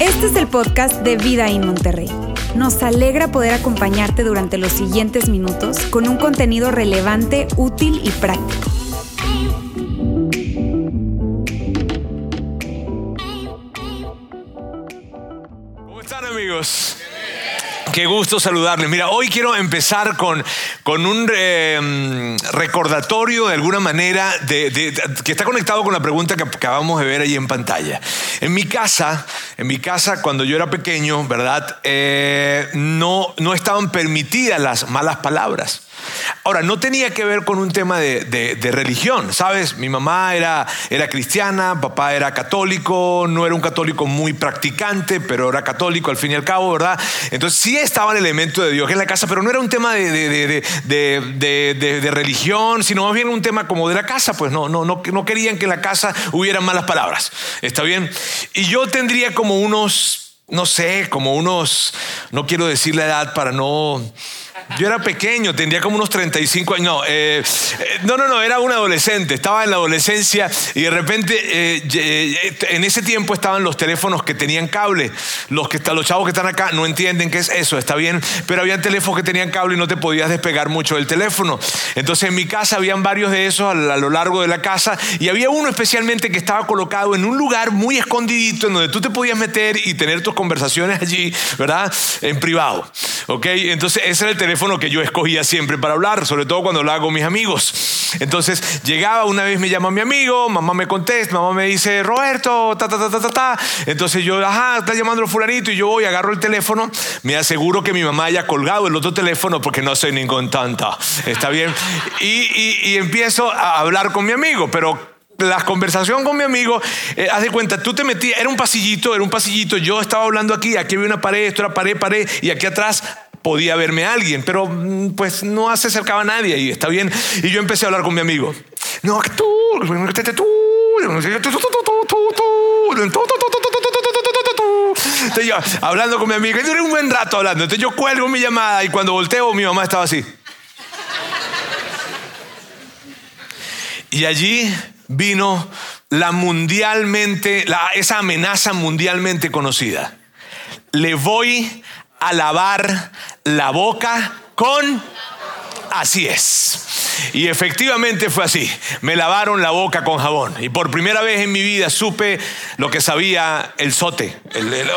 Este es el podcast de Vida en Monterrey. Nos alegra poder acompañarte durante los siguientes minutos con un contenido relevante, útil y práctico. ¿Cómo están amigos? Qué gusto saludarles. Mira, hoy quiero empezar con, con un eh, recordatorio de alguna manera de- que está conectado con la pregunta que acabamos de ver ahí en pantalla. En mi casa, en mi casa cuando yo era pequeño, ¿verdad? Eh, no, no estaban permitidas las malas palabras. Ahora, no tenía que ver con un tema de, de- religión, ¿sabes? Mi mamá era, era cristiana, papá era católico, no era un católico muy practicante, pero era católico al fin y al cabo, ¿verdad? Entonces sí estaba el elemento de Dios en la casa, pero no era un tema de- de religión, sino más bien un tema como de la casa, pues no, no, no, no querían que en la casa hubieran malas palabras, ¿está bien? Y yo tendría como unos, no sé, como unos, no quiero decir la edad para no... Yo era pequeño, tendría como unos 35 años. No, eh, eh, no, no, no, era un adolescente. Estaba en la adolescencia y de repente, eh, en ese tiempo estaban los teléfonos que tenían cable. Los, que, los chavos que están acá no entienden qué es eso, está bien. Pero había teléfonos que tenían cable y no te podías despegar mucho del teléfono. Entonces en mi casa habían varios de esos a lo largo de la casa y había uno especialmente que estaba colocado en un lugar muy escondidito en donde tú te podías meter y tener tus conversaciones allí, ¿verdad? En privado. ¿Ok? Entonces ese era el teléfono que yo escogía siempre para hablar, sobre todo cuando hablaba con mis amigos. Entonces llegaba, una vez me llama mi amigo, mamá me contesta, mamá me dice, Roberto, ta, ta, ta, ta, ta, ta. Entonces yo, ajá, está llamando el fulanito y yo voy, agarro el teléfono, me aseguro que mi mamá haya colgado el otro teléfono porque no soy ningún tonto. ¿Está bien? Y- y empiezo a hablar con mi amigo, pero la conversación con mi amigo, eh, haz de cuenta, tú te metías, era un pasillito, era un pasillito, yo estaba hablando aquí, aquí había una pared, esto era pared, pared, y aquí atrás podía verme alguien, pero mm, pues no se acercaba a nadie y está bien. Y yo empecé a hablar con mi amigo. No, tú, tú, entonces yo, hablando con mi amigo, yo era un buen rato hablando. Entonces yo cuelgo mi llamada y cuando volteo, mi mamá estaba así. Y allí vino la mundialmente, la- esa amenaza mundialmente conocida. Le voy a lavar la boca con... Así es. Y efectivamente fue así. Me lavaron la boca con jabón. Y por primera vez en mi vida supe lo que sabía el sote. El-.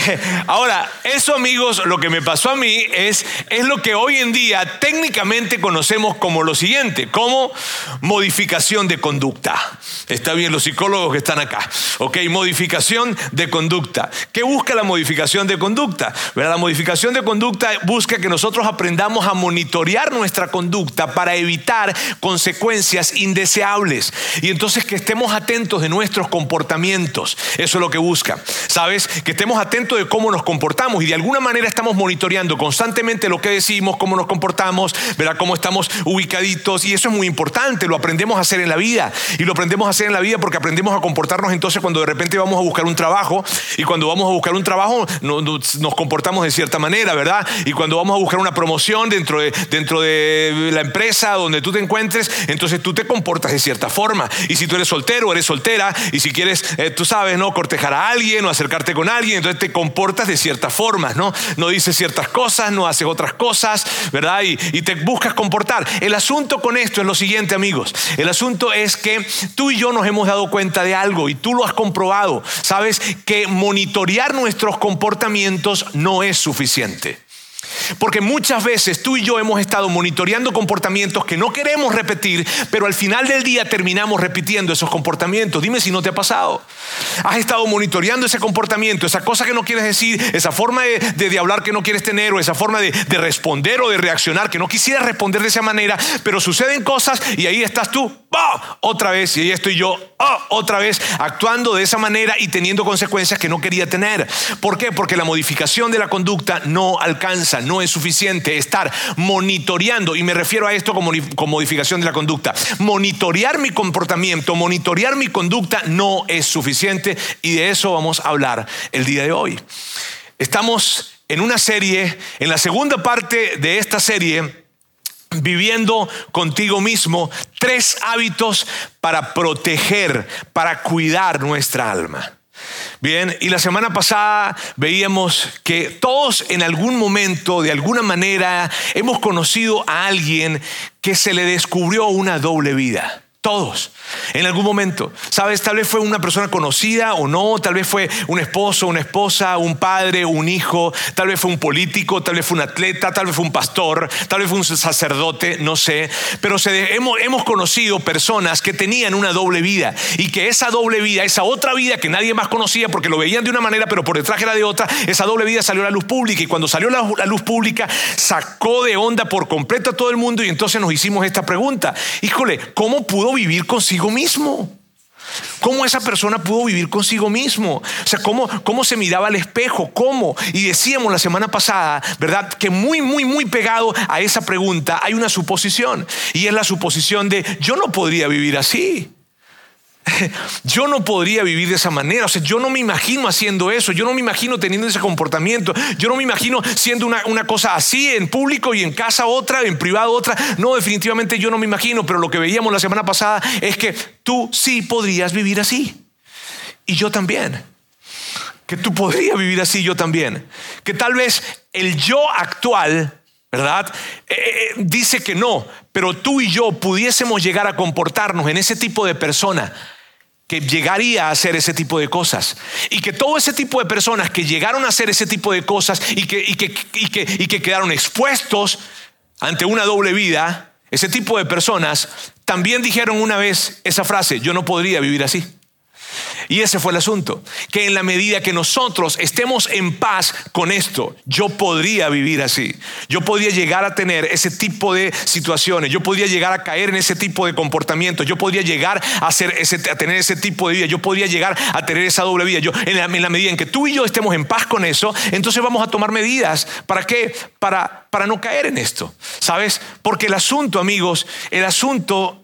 Ahora, eso amigos, lo que me pasó a mí es, es lo que hoy en día técnicamente conocemos como lo siguiente, como modificación de conducta. Está bien, los psicólogos que están acá. Ok, modificación de conducta. ¿Qué busca la modificación de conducta? ¿Verdad? La modificación de conducta busca que nosotros aprendamos a monitorear nuestra conducta para evitar consecuencias indeseables. Y entonces que estemos atentos de nuestros comportamientos. Eso es lo que busca. ¿Sabes? Que estemos atentos de cómo nos comportamos y de alguna manera estamos monitoreando constantemente lo que decimos, cómo nos comportamos, ¿verdad? Cómo estamos ubicaditos. Y eso es muy importante. Lo aprendemos a hacer en la vida. Y lo aprendemos a hacer en la vida porque aprendemos a comportarnos entonces cuando de repente vamos a buscar un trabajo. Y cuando vamos a buscar un trabajo no- no- nos comportamos de cierta manera, ¿verdad? Y cuando vamos a buscar una promoción dentro de, dentro de la empresa donde tú te encuentres, entonces tú te comportas de cierta forma. Y si tú eres soltero, eres soltera, y si quieres, eh, tú sabes, ¿no? Cortejar a alguien o acercarte con alguien, entonces te comportas de cierta forma, ¿no? No dices ciertas cosas, no haces otras cosas, ¿verdad? Y, y te buscas comportar. El asunto con esto es lo siguiente, amigos. El asunto es que tú y yo nos hemos dado cuenta de algo y tú lo has comprobado. Sabes que monitorear nuestros comportamientos no es suficiente. Porque muchas veces tú y yo hemos estado monitoreando comportamientos que no queremos repetir, pero al final del día terminamos repitiendo esos comportamientos. Dime si no te ha pasado. Has estado monitoreando ese comportamiento, esa cosa que no quieres decir, esa forma de, de- hablar que no quieres tener, o esa forma de, de responder o de reaccionar que no quisieras responder de esa manera, pero suceden cosas y ahí estás tú, ¡ah! otra vez, y ahí estoy yo, ¡ah! otra vez, actuando de esa manera y teniendo consecuencias que no quería tener. ¿Por qué? Porque la modificación de la conducta no alcanza, no es suficiente. Estar monitoreando, y me refiero a esto como, modificación de la conducta, monitorear mi comportamiento, monitorear mi conducta no es suficiente y de eso vamos a hablar el día de hoy. Estamos en una serie, en la segunda parte de esta serie, viviendo contigo mismo, tres hábitos para proteger, para cuidar nuestra alma. Bien, y la semana pasada veíamos que todos en algún momento, de alguna manera, hemos conocido a alguien que se le descubrió una doble vida. Todos, en algún momento. Sabes, tal vez fue una persona conocida o no, tal vez fue un esposo, una esposa, un padre, un hijo, tal vez fue un político, tal vez fue un atleta, tal vez fue un pastor, tal vez fue un sacerdote, no sé. Pero hemos, conocido personas que tenían una doble vida y que esa doble vida, esa otra vida que nadie más conocía porque lo veían de una manera, pero por detrás era de otra, esa doble vida salió a la luz pública y cuando salió a la luz pública sacó de onda por completo a todo el mundo y entonces nos hicimos esta pregunta. Híjole, ¿cómo pudo vivir consigo mismo. ¿Cómo esa persona pudo vivir consigo mismo? O sea, ¿cómo, ¿cómo se miraba al espejo? ¿Cómo? Y decíamos la semana pasada, ¿verdad? Que muy, muy, muy pegado a esa pregunta hay una suposición. Y es la suposición de, yo no podría vivir así. Yo no podría vivir de esa manera, o sea, yo no me imagino haciendo eso, yo no me imagino teniendo ese comportamiento, yo no me imagino siendo una, cosa así en público y en casa otra, en privado otra. No, definitivamente yo no me imagino, pero lo que veíamos la semana pasada es que tú sí podrías vivir así. Y yo también. Que tú podrías vivir así, yo también. Que tal vez el yo actual ¿verdad? Eh, eh, dice que no, pero tú y yo pudiésemos llegar a comportarnos en ese tipo de persona que llegaría a hacer ese tipo de cosas. Y que todo ese tipo de personas que llegaron a hacer ese tipo de cosas y que, y que, y que, y que quedaron expuestos ante una doble vida, ese tipo de personas también dijeron una vez esa frase, yo no podría vivir así. Y ese fue el asunto, que en la medida que nosotros estemos en paz con esto, yo podría vivir así. Yo podría llegar a tener ese tipo de situaciones, yo podría llegar a caer en ese tipo de comportamientos, yo podría llegar a, hacer ese, a tener ese tipo de vida, yo podría llegar a tener esa doble vida. Yo, en, la, medida en que tú y yo estemos en paz con eso, entonces vamos a tomar medidas. ¿Para qué? Para, para no caer en esto. ¿Sabes? Porque el asunto, amigos, el asunto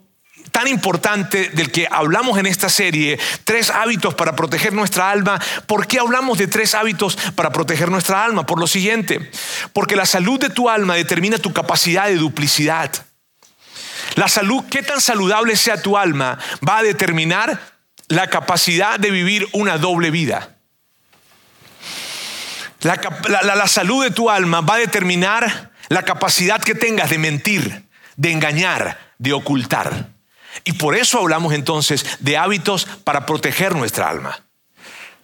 tan importante del que hablamos en esta serie, tres hábitos para proteger nuestra alma. ¿Por qué hablamos de tres hábitos para proteger nuestra alma? Por lo siguiente, porque la salud de tu alma determina tu capacidad de duplicidad. La salud, qué tan saludable sea tu alma, va a determinar la capacidad de vivir una doble vida. La, la salud de tu alma va a determinar la capacidad que tengas de mentir, de engañar, de ocultar. Y por eso hablamos entonces de hábitos para proteger nuestra alma.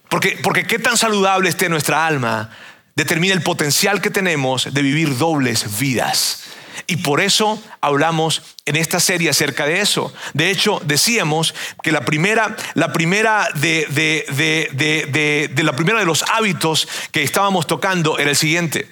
Porque, porque qué tan saludable esté nuestra alma determina el potencial que tenemos de vivir dobles vidas. Y por eso hablamos en esta serie acerca de eso. De hecho, decíamos que la primera, la primera de, de, de la primera de los hábitos que estábamos tocando era el siguiente.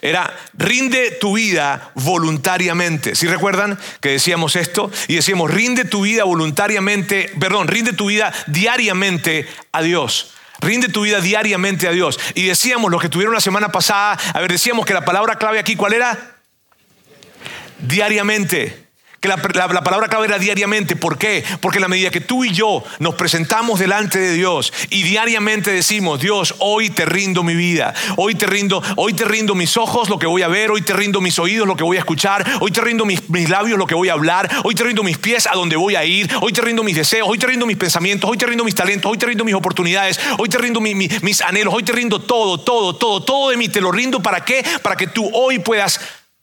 Era, rinde tu vida voluntariamente. Si recuerdan que decíamos esto? Y decíamos, rinde tu vida voluntariamente, perdón, rinde tu vida diariamente a Dios. Rinde tu vida diariamente a Dios. Y decíamos, lo que tuvieron la semana pasada, a ver, decíamos que la palabra clave aquí, ¿cuál era? Diariamente que la, palabra clave era diariamente. ¿Por qué? Porque en la medida que tú y yo nos presentamos delante de Dios y diariamente decimos, Dios, hoy te rindo mi vida, hoy te rindo, hoy te rindo mis ojos, lo que voy a ver, hoy te rindo mis oídos, lo que voy a escuchar, hoy te rindo mis, labios, lo que voy a hablar, hoy te rindo mis pies, a donde voy a ir, hoy te rindo mis deseos, hoy te rindo mis pensamientos, hoy te rindo mis talentos, hoy te rindo mis oportunidades, hoy te rindo mis anhelos, hoy te rindo todo, todo, todo, todo de mí, te lo rindo para qué? Para que tú hoy puedas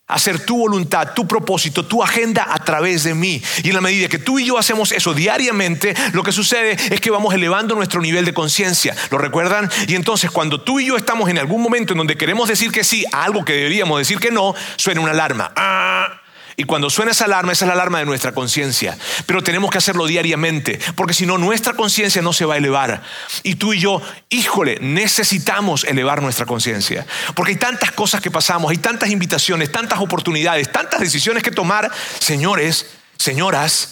hacer tu voluntad, tu propósito, tu agenda a través de mí. Y en la medida que tú y yo hacemos eso diariamente, lo que sucede es que vamos elevando nuestro nivel de conciencia. ¿Lo recuerdan? Y entonces cuando tú y yo estamos en algún momento en donde queremos decir que sí a algo que deberíamos decir que no, suena una alarma. ¡Ah! Y cuando suena esa alarma, esa es la alarma de nuestra conciencia. Pero tenemos que hacerlo diariamente, porque si no, nuestra conciencia no se va a elevar. Y tú y yo, híjole, necesitamos elevar nuestra conciencia. Porque hay tantas cosas que pasamos, hay tantas invitaciones, tantas oportunidades, tantas decisiones que tomar, señores, señoras,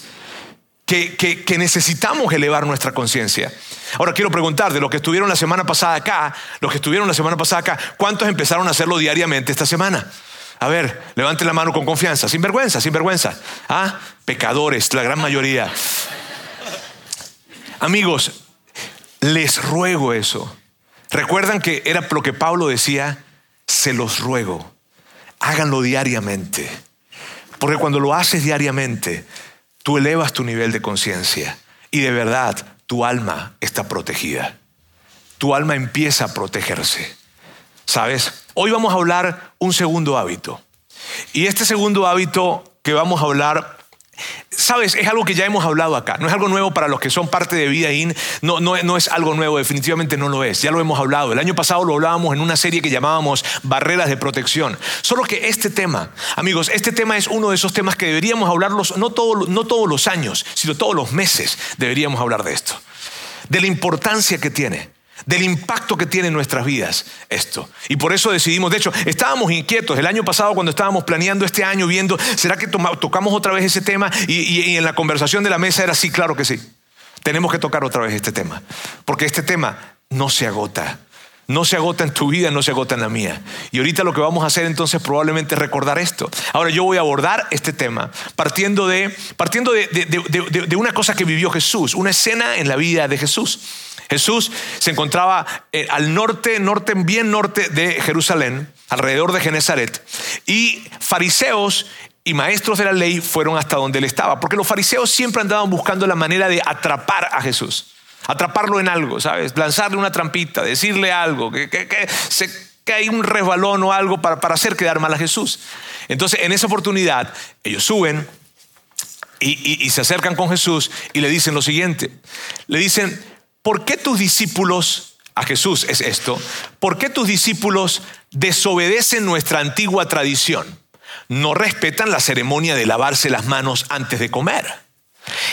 que, que, necesitamos elevar nuestra conciencia. Ahora quiero preguntar, de los que estuvieron la semana pasada acá, los que estuvieron la semana pasada acá, ¿cuántos empezaron a hacerlo diariamente esta semana? A ver, levante la mano con confianza, sin vergüenza, sin vergüenza. Ah, pecadores, la gran mayoría. Amigos, les ruego eso. Recuerdan que era lo que Pablo decía, se los ruego, háganlo diariamente. Porque cuando lo haces diariamente, tú elevas tu nivel de conciencia y de verdad tu alma está protegida. Tu alma empieza a protegerse. ¿Sabes? Hoy vamos a hablar un segundo hábito. Y este segundo hábito que vamos a hablar Sabes, es algo que ya hemos hablado acá, no es algo nuevo para los que son parte de Vida In, no, no, no, es algo nuevo, definitivamente no lo es, ya lo hemos hablado. El año pasado lo hablábamos en una serie que llamábamos Barreras de Protección. Solo que este tema, amigos, este tema es uno de esos temas que deberíamos hablarlos no, no todos los años, sino todos los meses deberíamos hablar de esto, de la importancia que tiene del impacto que tiene en nuestras vidas esto. Y por eso decidimos, de hecho, estábamos inquietos el año pasado cuando estábamos planeando este año, viendo, ¿será que tocamos otra vez ese tema? Y, en la conversación de la mesa era sí, claro que sí. Tenemos que tocar otra vez este tema, porque este tema no se agota. No se agota en tu vida, no se agota en la mía. Y ahorita lo que vamos a hacer entonces probablemente es recordar esto. Ahora yo voy a abordar este tema partiendo de, partiendo de una cosa que vivió Jesús, una escena en la vida de Jesús. Jesús se encontraba eh, al norte, norte, bien norte de Jerusalén, alrededor de Genezaret, y fariseos y maestros de la ley fueron hasta donde él estaba, porque los fariseos siempre andaban buscando la manera de atrapar a Jesús, atraparlo en algo, ¿sabes? Lanzarle una trampita, decirle algo, que, que, hay un resbalón o algo para, hacer quedar mal a Jesús. Entonces, en esa oportunidad, ellos suben y, y se acercan con Jesús y le dicen lo siguiente, le dicen, ¿por qué tus discípulos, a Jesús es esto, por qué tus discípulos desobedecen nuestra antigua tradición? No respetan la ceremonia de lavarse las manos antes de comer.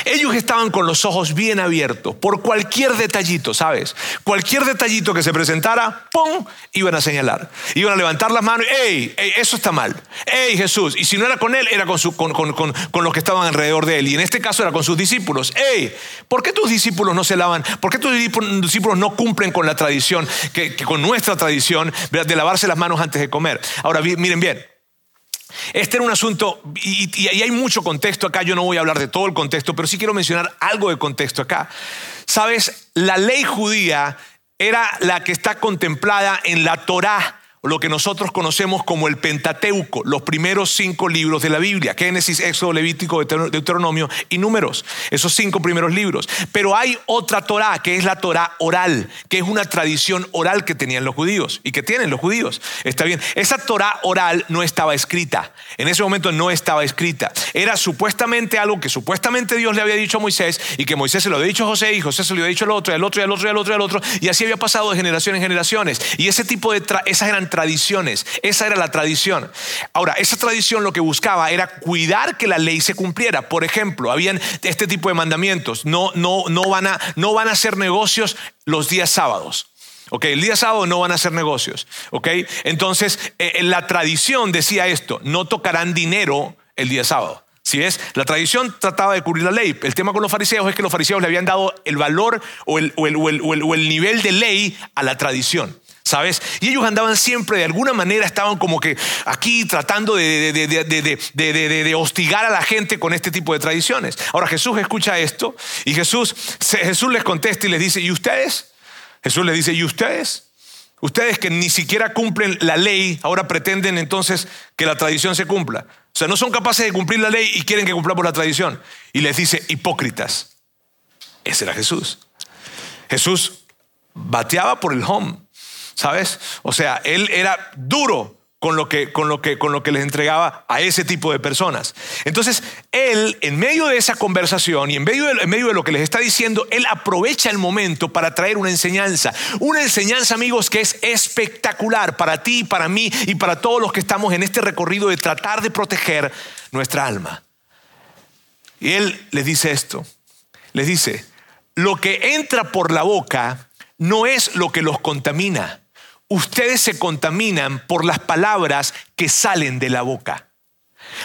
Ellos estaban con los ojos bien abiertos por cualquier detallito, ¿sabes? Cualquier detallito que se presentara, ¡pum! iban a señalar. Iban a levantar las manos, ¡ey! ey eso está mal! ¡Ey, Jesús! Y si no era con él, era con, los que estaban alrededor de él. Y en este caso era con sus discípulos. ¡ey! ¿Por qué tus discípulos no se lavan? ¿Por qué tus discípulos no cumplen con la tradición, que, con nuestra tradición de lavarse las manos antes de comer? Ahora, miren bien. Este era un asunto, y, hay mucho contexto acá, yo no voy a hablar de todo el contexto, pero sí quiero mencionar algo de contexto acá. Sabes, la ley judía era la que está contemplada en la Torá lo que nosotros conocemos como el Pentateuco, los primeros cinco libros de la Biblia, Génesis, Éxodo, Levítico, Deuteronomio y Números, esos cinco primeros libros. Pero hay otra Torah, que es la Torah oral, que es una tradición oral que tenían los judíos y que tienen los judíos. Está bien, esa Torah oral no estaba escrita, en ese momento no estaba escrita. Era supuestamente algo que supuestamente Dios le había dicho a Moisés y que Moisés se lo había dicho a José y José se lo había dicho al otro, y al otro, y al otro, y al otro, y al otro, y así había pasado de generación en generaciones. Y ese tipo de, esas tradiciones. Esa era la tradición. Ahora, esa tradición lo que buscaba era cuidar que la ley se cumpliera. Por ejemplo, habían este tipo de mandamientos. No, no, no, van, a, no van a hacer negocios los días sábados. Ok, el día sábado no van a hacer negocios. Ok, entonces eh, la tradición decía esto: no tocarán dinero el día sábado. Si ves, la tradición trataba de cubrir la ley. El tema con los fariseos es que los fariseos le habían dado el valor o el, o el nivel de ley a la tradición. ¿Sabes? Y ellos andaban siempre, de alguna manera, estaban como que aquí tratando de, de, hostigar a la gente con este tipo de tradiciones. Ahora Jesús escucha esto y Jesús, Jesús les contesta y les dice, ¿y ustedes? Jesús les dice, ¿y ustedes? Ustedes que ni siquiera cumplen la ley, ahora pretenden entonces que la tradición se cumpla. O sea, no son capaces de cumplir la ley y quieren que cumplamos la tradición. Y les dice, hipócritas. Ese era Jesús. Jesús bateaba por el home. ¿Sabes? O sea, él era duro con lo que, con lo que, con lo que les entregaba a ese tipo de personas. Entonces, él, en medio de esa conversación y en medio de, en medio de lo que les está diciendo, él aprovecha el momento para traer una enseñanza. Una enseñanza, amigos, que es espectacular para ti, para mí y para todos los que estamos en este recorrido de tratar de proteger nuestra alma. Y él les dice esto. Les dice, lo que entra por la boca no es lo que los contamina ustedes se contaminan por las palabras que salen de la boca.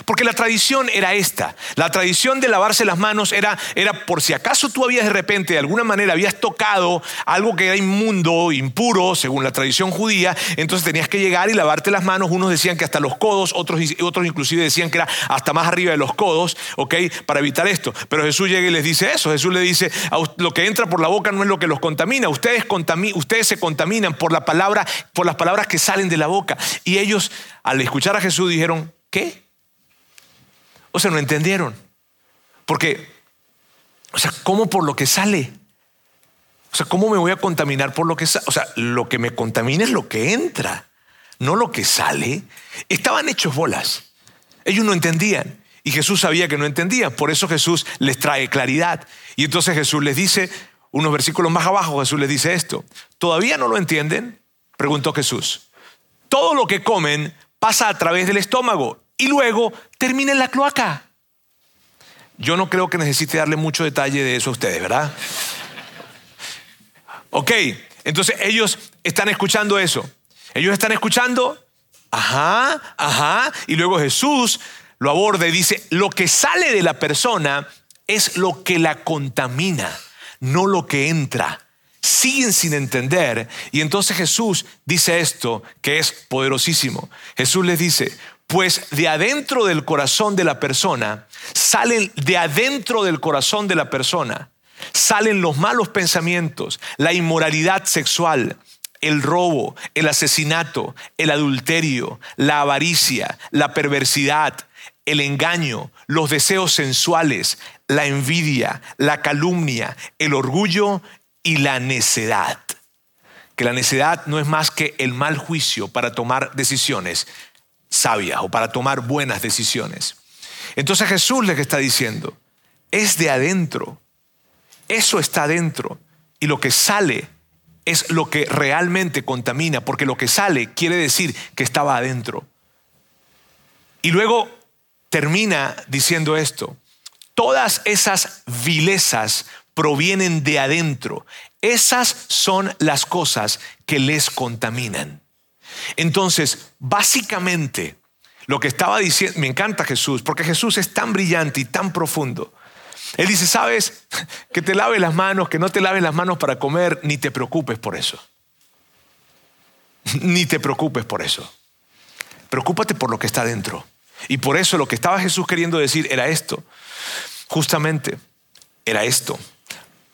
Porque la tradición era esta. La tradición de lavarse las manos era, era por si acaso tú habías de repente, de alguna manera, habías tocado algo que era inmundo, impuro, según la tradición judía, entonces tenías que llegar y lavarte las manos. Unos decían que hasta los codos, otros, otros inclusive decían que era hasta más arriba de los codos, ¿ok? Para evitar esto. Pero Jesús llega y les dice eso. Jesús le dice, lo que entra por la boca no es lo que los contamina. Ustedes, ustedes se contaminan por, la palabra, por las palabras que salen de la boca. Y ellos, al escuchar a Jesús, dijeron, ¿qué? O sea, no entendieron. Porque, o sea, ¿cómo por lo que sale? O sea, ¿cómo me voy a contaminar por lo que sale? O sea, lo que me contamina es lo que entra, no lo que sale. Estaban hechos bolas. Ellos no entendían. Y Jesús sabía que no entendían. Por eso Jesús les trae claridad. Y entonces Jesús les dice, unos versículos más abajo, Jesús les dice esto. ¿Todavía no lo entienden? Preguntó Jesús. Todo lo que comen pasa a través del estómago y luego termina en la cloaca. Yo no creo que necesite darle mucho detalle de eso a ustedes, ¿verdad? Ok, entonces ellos están escuchando eso. Ellos están escuchando, ajá, ajá, y luego Jesús lo aborda y dice, lo que sale de la persona es lo que la contamina, no lo que entra. Siguen sin entender. Y entonces Jesús dice esto, que es poderosísimo. Jesús les dice, pues de adentro del corazón de la persona, salen de adentro del corazón de la persona, salen los malos pensamientos, la inmoralidad sexual, el robo, el asesinato, el adulterio, la avaricia, la perversidad, el engaño, los deseos sensuales, la envidia, la calumnia, el orgullo y la necedad. Que la necedad no es más que el mal juicio para tomar decisiones sabias o para tomar buenas decisiones. Entonces Jesús le está diciendo, es de adentro, eso está adentro y lo que sale es lo que realmente contamina, porque lo que sale quiere decir que estaba adentro. Y luego termina diciendo esto, todas esas vilezas provienen de adentro, esas son las cosas que les contaminan. Entonces, básicamente, lo que estaba diciendo, me encanta Jesús, porque Jesús es tan brillante y tan profundo. Él dice, sabes, que te laves las manos, que no te laves las manos para comer, ni te preocupes por eso. Ni te preocupes por eso. Preocúpate por lo que está dentro. Y por eso lo que estaba Jesús queriendo decir era esto. Justamente, era esto.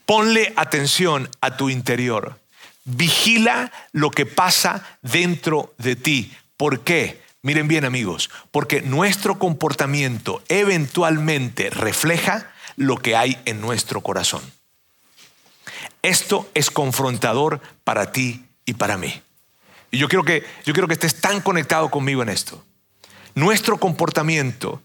Ponle atención a tu interior. Vigila lo que pasa dentro de ti. ¿Por qué? Miren bien amigos, porque nuestro comportamiento eventualmente refleja lo que hay en nuestro corazón. Esto es confrontador para ti y para mí. Y yo quiero que, yo quiero que estés tan conectado conmigo en esto. Nuestro comportamiento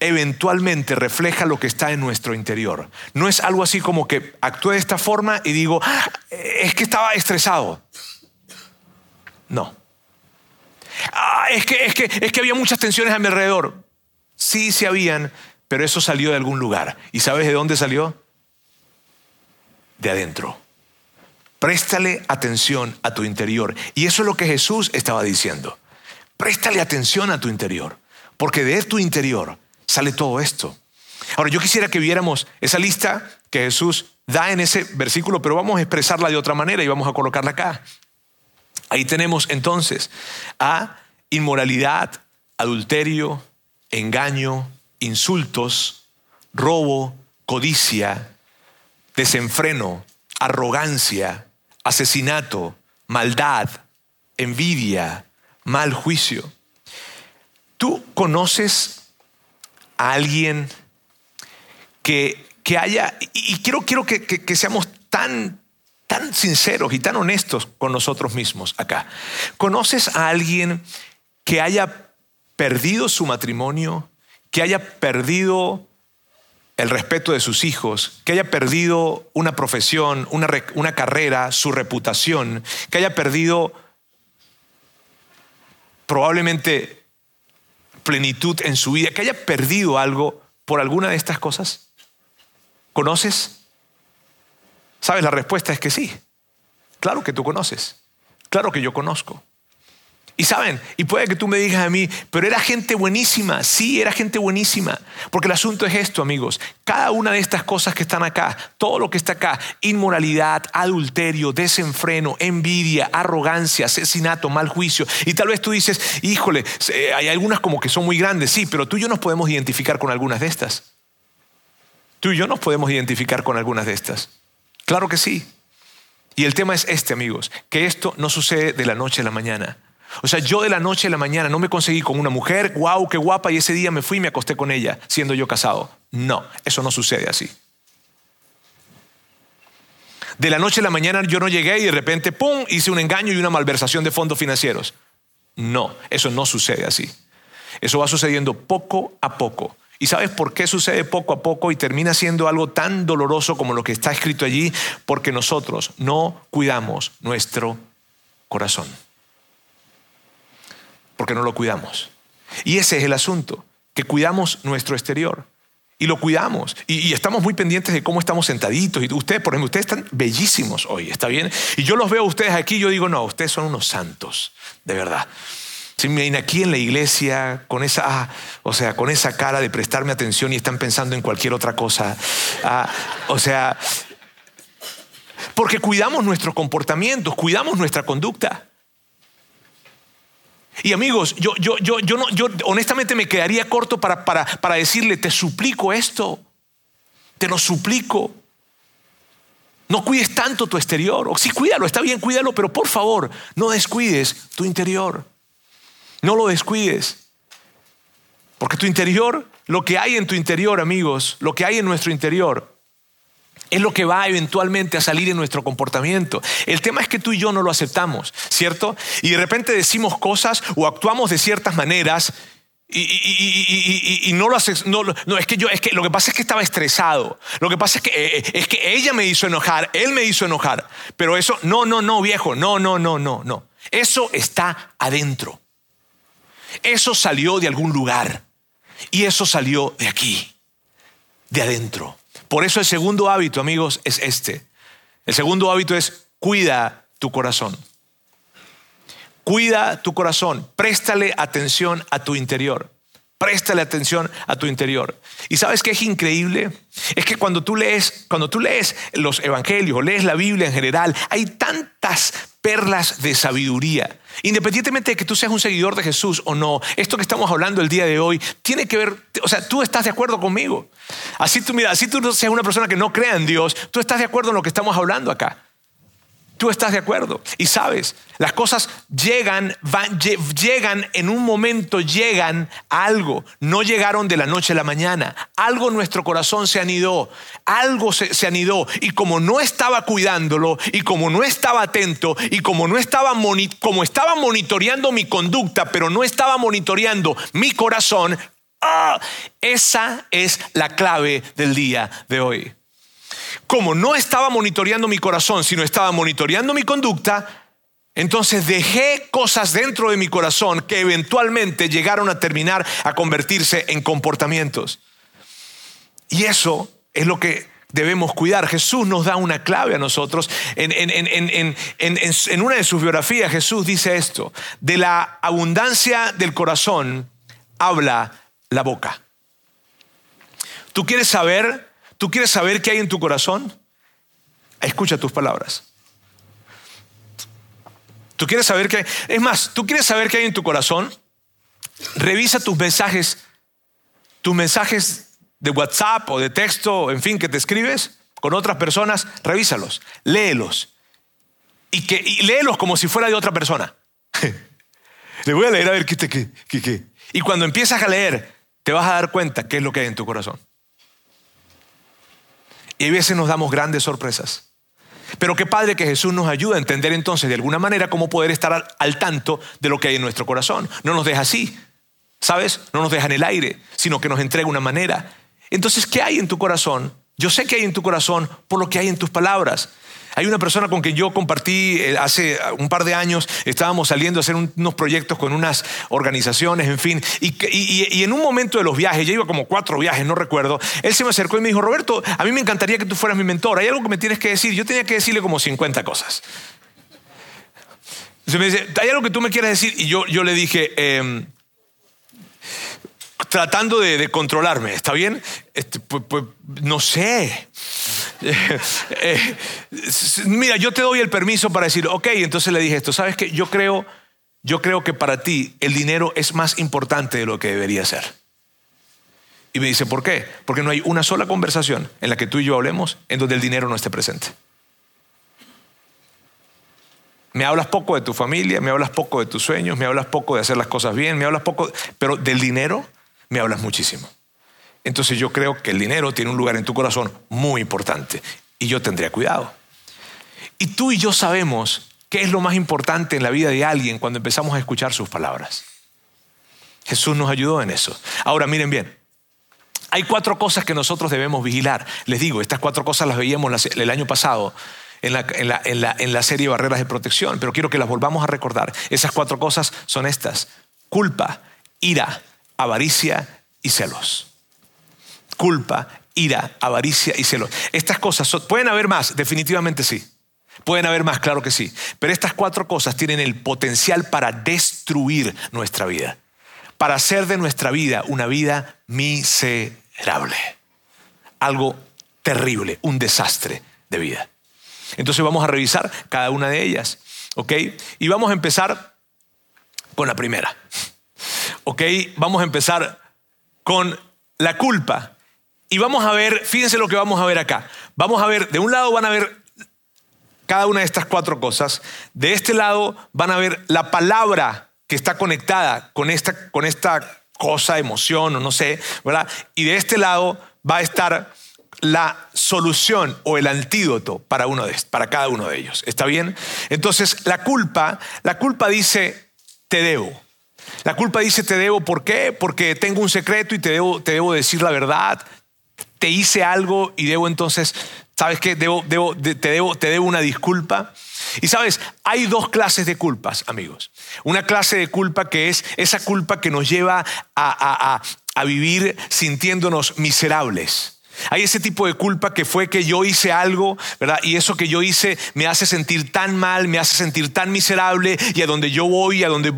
eventualmente refleja lo que está en nuestro interior. No es algo así como que actúe de esta forma y digo, ah, es que estaba estresado. No. Ah, es, que, es, que, es que había muchas tensiones a mi alrededor. Sí, sí habían, pero eso salió de algún lugar. ¿Y sabes de dónde salió? De adentro. Préstale atención a tu interior. Y eso es lo que Jesús estaba diciendo. Préstale atención a tu interior, porque de tu interior sale todo esto. Ahora, yo quisiera que viéramos esa lista que Jesús da en ese versículo, pero vamos a expresarla de otra manera y vamos a colocarla acá. Ahí tenemos entonces a inmoralidad, adulterio, engaño, insultos, robo, codicia, desenfreno, arrogancia, asesinato, maldad, envidia, mal juicio. ¿Tú conoces a alguien que, haya, y, quiero, quiero que, seamos tan, tan sinceros y tan honestos con nosotros mismos acá. ¿Conoces a alguien que haya perdido su matrimonio, que haya perdido el respeto de sus hijos, que haya perdido una profesión, una, una carrera, su reputación, que haya perdido probablemente plenitud en su vida, que haya perdido algo por alguna de estas cosas? ¿Conoces? ¿Sabes? La respuesta es que sí. Claro que tú conoces. Claro que yo conozco. Y saben, y puede que tú me digas a mí, pero era gente buenísima, sí, era gente buenísima, porque el asunto es esto, amigos, cada una de estas cosas que están acá, todo lo que está acá, inmoralidad, adulterio, desenfreno, envidia, arrogancia, asesinato, mal juicio, y tal vez tú dices, híjole, hay algunas como que son muy grandes, sí, pero tú y yo nos podemos identificar con algunas de estas. Tú y yo nos podemos identificar con algunas de estas. Claro que sí. Y el tema es este, amigos, que esto no sucede de la noche a la mañana. O sea, yo de la noche a la mañana no me conseguí con una mujer, wow, qué guapa, y ese día me fui y me acosté con ella, siendo yo casado. No, eso no sucede así. De la noche a la mañana yo no llegué y de repente, ¡pum!, hice un engaño y una malversación de fondos financieros. No, eso no sucede así. Eso va sucediendo poco a poco. ¿Y sabes por qué sucede poco a poco y termina siendo algo tan doloroso como lo que está escrito allí? Porque nosotros no cuidamos nuestro corazón. Porque no lo cuidamos. Y ese es el asunto, que cuidamos nuestro exterior. Y lo cuidamos. Y, estamos muy pendientes de cómo estamos sentaditos. Y ustedes, por ejemplo, ustedes están bellísimos hoy, ¿está bien? Y yo los veo a ustedes aquí y yo digo, no, ustedes son unos santos, de verdad. Si me aquí en la iglesia con esa, ah, o sea, con esa cara de prestarme atención y están pensando en cualquier otra cosa. Ah, o sea, porque cuidamos nuestros comportamientos, cuidamos nuestra conducta. Y amigos, yo, yo, yo, yo, no, yo honestamente me quedaría corto para, para, para decirle, te suplico esto, te lo suplico. No cuides tanto tu exterior. O sí, cuídalo, está bien, cuídalo, pero por favor, no descuides tu interior. No lo descuides. Porque tu interior, lo que hay en tu interior, amigos, lo que hay en nuestro interior, es lo que va eventualmente a salir en nuestro comportamiento. El tema es que tú y yo no lo aceptamos, ¿cierto? Y de repente decimos cosas o actuamos de ciertas maneras y, no lo haces. No, es que yo, es que lo que pasa es que estaba estresado. Lo que pasa es que, eh, eh, es que ella me hizo enojar, él me hizo enojar. Pero eso, no, no, no, viejo, no, no, no, no, no. Eso está adentro. Eso salió de algún lugar. Y eso salió de aquí, de adentro. Por eso el segundo hábito, amigos, es este. El segundo hábito es cuida tu corazón. Cuida tu corazón, préstale atención a tu interior. Préstale atención a tu interior. Y sabes qué es increíble? Es que cuando tú lees, cuando tú lees los evangelios, lees la Biblia en general, hay tantas perlas de sabiduría. Independientemente de que tú seas un seguidor de Jesús o no, esto que estamos hablando el día de hoy tiene que ver, o sea, tú estás de acuerdo conmigo. Así tú, mira, así tú seas una persona que no crea en Dios, tú estás de acuerdo en lo que estamos hablando acá. Tú estás de acuerdo. Y sabes, las cosas llegan, van, llegan en un momento, llegan a algo. No llegaron de la noche a la mañana. Algo en nuestro corazón se anidó. Algo se, se anidó. Y como no estaba cuidándolo, y como no estaba atento, y como no estaba, como estaba monitoreando mi conducta, pero no estaba monitoreando mi corazón, ¡ah! esa es la clave del día de hoy como no estaba monitoreando mi corazón, sino estaba monitoreando mi conducta, entonces dejé cosas dentro de mi corazón que eventualmente llegaron a terminar a convertirse en comportamientos. Y eso es lo que debemos cuidar. Jesús nos da una clave a nosotros. En, en, una de sus biografías Jesús dice esto, de la abundancia del corazón habla la boca. ¿Tú quieres saber ¿Tú quieres saber qué hay en tu corazón? Escucha tus palabras. ¿Tú quieres saber qué hay? Es más, ¿tú quieres saber qué hay en tu corazón? Revisa tus mensajes, tus mensajes de WhatsApp o de texto, en fin, que te escribes con otras personas, revísalos, léelos. Y, que, léelos como si fuera de otra persona. Le voy a leer a ver qué, qué, qué, qué. Y cuando empiezas a leer, te vas a dar cuenta qué es lo que hay en tu corazón. Y a veces nos damos grandes sorpresas. Pero qué padre que Jesús nos ayuda a entender entonces de alguna manera cómo poder estar al, tanto de lo que hay en nuestro corazón. No nos deja así, ¿sabes? No nos deja en el aire, sino que nos entrega una manera. Entonces, ¿qué hay en tu corazón? Yo sé que hay en tu corazón por lo que hay en tus palabras. Hay una persona con quien yo compartí eh, hace un par de años, estábamos saliendo a hacer unos proyectos con unas organizaciones, en fin, y, en un momento de los viajes, ya iba como cuatro viajes, no recuerdo, él se me acercó y me dijo, Roberto, a mí me encantaría que tú fueras mi mentor, hay algo que me tienes que decir, yo tenía que decirle como 50 cosas. Entonces me dice, ¿hay algo que tú me quieras decir? Y yo, yo le dije, em, tratando de, controlarme, ¿está bien? Pues, no sé. Eh, mira, yo te doy el permiso para decir, ok, entonces le dije esto, ¿sabes qué? Yo creo, yo creo que para ti el dinero es más importante de lo que debería ser. Y me dice, ¿por qué? Porque no hay una sola conversación en la que tú y yo hablemos en donde el dinero no esté presente. Me hablas poco de tu familia, me hablas poco de tus sueños, me hablas poco de hacer las cosas bien, me hablas poco, pero del dinero me hablas muchísimo. Entonces yo creo que el dinero tiene un lugar en tu corazón muy importante y yo tendría cuidado. Y tú y yo sabemos qué es lo más importante en la vida de alguien cuando empezamos a escuchar sus palabras. Jesús nos ayudó en eso. Ahora miren bien, hay cuatro cosas que nosotros debemos vigilar. Les digo, estas cuatro cosas las veíamos el año pasado en la, serie Barreras de Protección, pero quiero que las volvamos a recordar. Esas cuatro cosas son estas. Culpa, ira, avaricia y celos. Culpa, ira, avaricia y celos. Estas cosas, ¿pueden haber más? Definitivamente sí. Pueden haber más, claro que sí. Pero estas cuatro cosas tienen el potencial para destruir nuestra vida. Para hacer de nuestra vida una vida miserable. Algo terrible, un desastre de vida. Entonces vamos a revisar cada una de ellas. ¿Ok? Y vamos a empezar con la primera. ¿Ok? Vamos a empezar con la culpa. Y vamos a ver, fíjense lo que vamos a ver acá. Vamos a ver, de un lado van a ver cada una de estas cuatro cosas. De este lado van a ver la palabra que está conectada con esta, con esta cosa, emoción o no sé, ¿verdad? Y de este lado va a estar la solución o el antídoto para, uno de, para cada uno de ellos. ¿Está bien? Entonces, la culpa, la culpa dice, te debo. La culpa dice, te debo, ¿por qué? Porque tengo un secreto y te debo, te debo decir la verdad. Te hice algo y debo entonces, ¿sabes qué? Debo, debo, te, debo, te debo una disculpa. Y sabes, hay dos clases de culpas, amigos. Una clase de culpa que es esa culpa que nos lleva a, a vivir sintiéndonos miserables hay ese tipo de culpa que fue que yo hice algo, ¿verdad? Y eso que yo hice me hace sentir tan mal, me hace sentir tan miserable y a donde yo voy, a donde,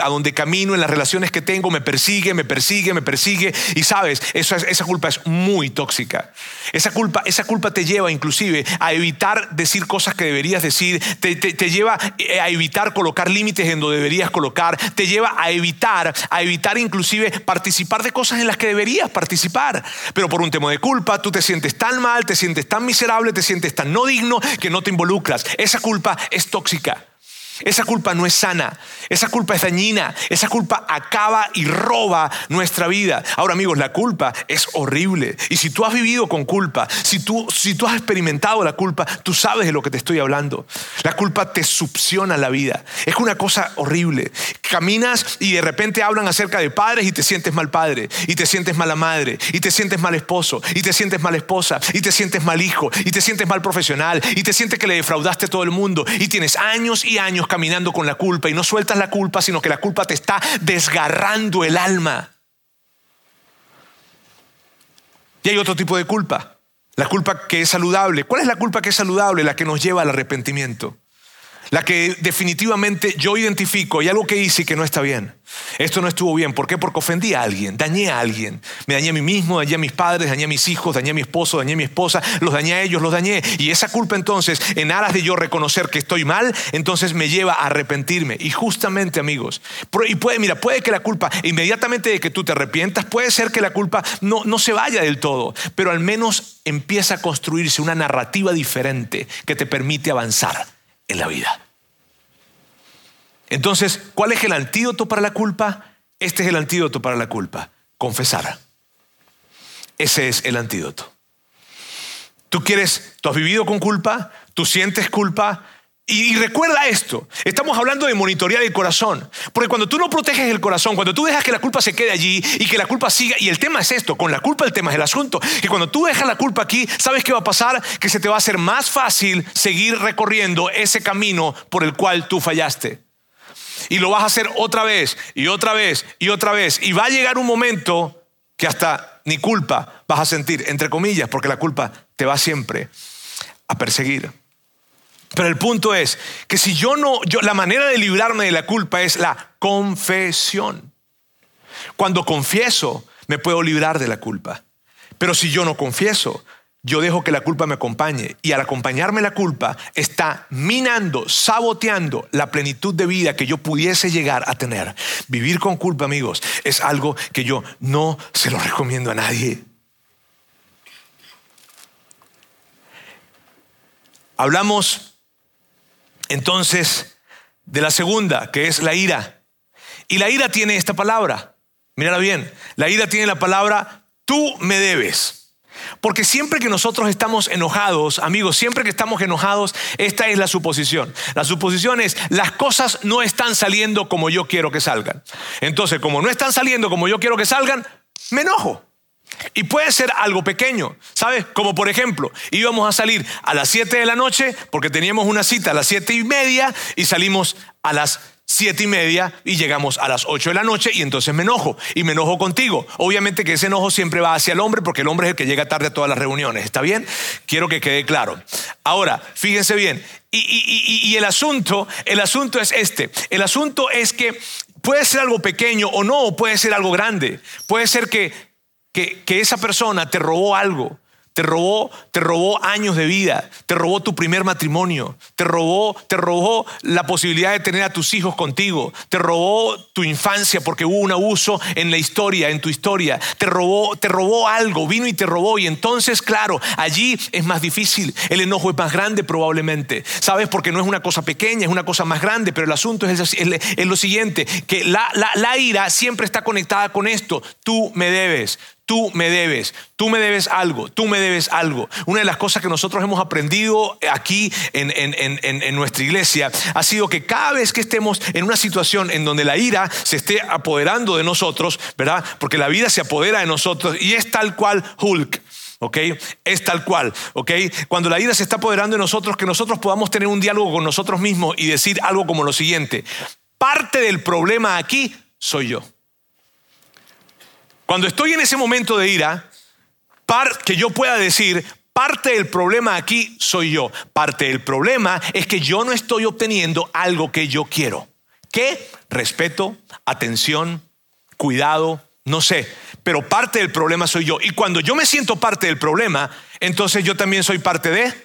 a donde, camino, en las relaciones que tengo, me persigue, me persigue, me persigue. Y sabes, esa culpa es muy tóxica. Esa culpa, esa culpa te lleva inclusive a evitar decir cosas que deberías decir, te, te lleva eh, a evitar colocar límites en donde deberías colocar, te lleva a evitar, a evitar inclusive participar de cosas en las que deberías participar. Pero por un tema de culpa, tú te sientes tan mal, te sientes tan miserable, te sientes tan no digno que no te involucras. Esa culpa es tóxica. Esa culpa no es sana, esa culpa es dañina, esa culpa acaba y roba nuestra vida. Ahora amigos, la culpa es horrible. Y si tú has vivido con culpa, si tú, si tú has experimentado la culpa, tú sabes de lo que te estoy hablando. La culpa te succiona la vida. Es una cosa horrible. Caminas y de repente hablan acerca de padres y te sientes mal padre, y te sientes mala madre, y te sientes mal esposo, y te sientes mal esposa, y te sientes mal hijo, y te sientes mal profesional, y te sientes que le defraudaste a todo el mundo, y tienes años y años caminando con la culpa y no sueltas la culpa, sino que la culpa te está desgarrando el alma. Y hay otro tipo de culpa, la culpa que es saludable. ¿Cuál es la culpa que es saludable? La que nos lleva al arrepentimiento la que definitivamente yo identifico y algo que hice que no está bien. Esto no estuvo bien. ¿Por qué? Porque ofendí a alguien, dañé a alguien. Me dañé a mí mismo, dañé a mis padres, dañé a mis hijos, dañé a mi esposo, dañé a mi esposa, los dañé a ellos, los dañé. Y esa culpa entonces, en aras de yo reconocer que estoy mal, entonces me lleva a arrepentirme. Y justamente, amigos, y puede, mira, puede que la culpa, inmediatamente de que tú te arrepientas, puede ser que la culpa no, no se vaya del todo, pero al menos empieza a construirse una narrativa diferente que te permite avanzar en la vida. Entonces, ¿cuál es el antídoto para la culpa? Este es el antídoto para la culpa, confesar. Ese es el antídoto. Tú quieres, tú has vivido con culpa, tú sientes culpa, y, recuerda esto, estamos hablando de monitorear el corazón, porque cuando tú no proteges el corazón, cuando tú dejas que la culpa se quede allí y que la culpa siga, y el tema es esto, con la culpa el tema es el asunto, que cuando tú dejas la culpa aquí, ¿sabes qué va a pasar? Que se te va a hacer más fácil seguir recorriendo ese camino por el cual tú fallaste. Y lo vas a hacer otra vez y otra vez y otra vez. Y va a llegar un momento que hasta ni culpa vas a sentir, entre comillas, porque la culpa te va siempre a perseguir. Pero el punto es que si yo no, yo, la manera de librarme de la culpa es la confesión. Cuando confieso, me puedo librar de la culpa. Pero si yo no confieso, yo dejo que la culpa me acompañe. Y al acompañarme la culpa, está minando, saboteando la plenitud de vida que yo pudiese llegar a tener. Vivir con culpa, amigos, es algo que yo no se lo recomiendo a nadie. Hablamos entonces de la segunda, que es la ira. Y la ira tiene esta palabra. Mírala bien. La ira tiene la palabra tú me debes. Porque siempre que nosotros estamos enojados, amigos, siempre que estamos enojados, esta es la suposición. La suposición es, las cosas no están saliendo como yo quiero que salgan. Entonces, como no están saliendo como yo quiero que salgan, me enojo. Y puede ser algo pequeño, ¿sabes? Como por ejemplo, íbamos a salir a las 7 de la noche porque teníamos una cita a las 7 y media y salimos a las siete y media y llegamos a las ocho de la noche y entonces me enojo y me enojo contigo. Obviamente que ese enojo siempre va hacia el hombre porque el hombre es el que llega tarde a todas las reuniones. ¿Está bien? Quiero que quede claro. Ahora, fíjense bien. Y, el asunto, el asunto es este. El asunto es que puede ser algo pequeño o no, puede ser algo grande. Puede ser que, que esa persona te robó algo te robó, te robó años de vida, te robó tu primer matrimonio, te robó, te robó la posibilidad de tener a tus hijos contigo, te robó tu infancia porque hubo un abuso en la historia, en tu historia, te robó, te robó algo, vino y te robó y entonces, claro, allí es más difícil, el enojo es más grande probablemente, ¿sabes? Porque no es una cosa pequeña, es una cosa más grande, pero el asunto es, lo siguiente, que la, la ira siempre está conectada con esto, tú me debes, Tú me debes, tú me debes algo, tú me debes algo. Una de las cosas que nosotros hemos aprendido aquí en, nuestra iglesia ha sido que cada vez que estemos en una situación en donde la ira se esté apoderando de nosotros, ¿verdad? Porque la vida se apodera de nosotros y es tal cual Hulk. ¿ok? Es tal cual, ¿ok? Cuando la ira se está apoderando de nosotros, que nosotros podamos tener un diálogo con nosotros mismos y decir algo como lo siguiente, parte del problema aquí soy yo. Cuando estoy en ese momento de ira, que yo pueda decir, parte del problema aquí soy yo. Parte del problema es que yo no estoy obteniendo algo que yo quiero. ¿Qué? Respeto, atención, cuidado, no sé. Pero parte del problema soy yo. Y cuando yo me siento parte del problema, entonces yo también soy parte de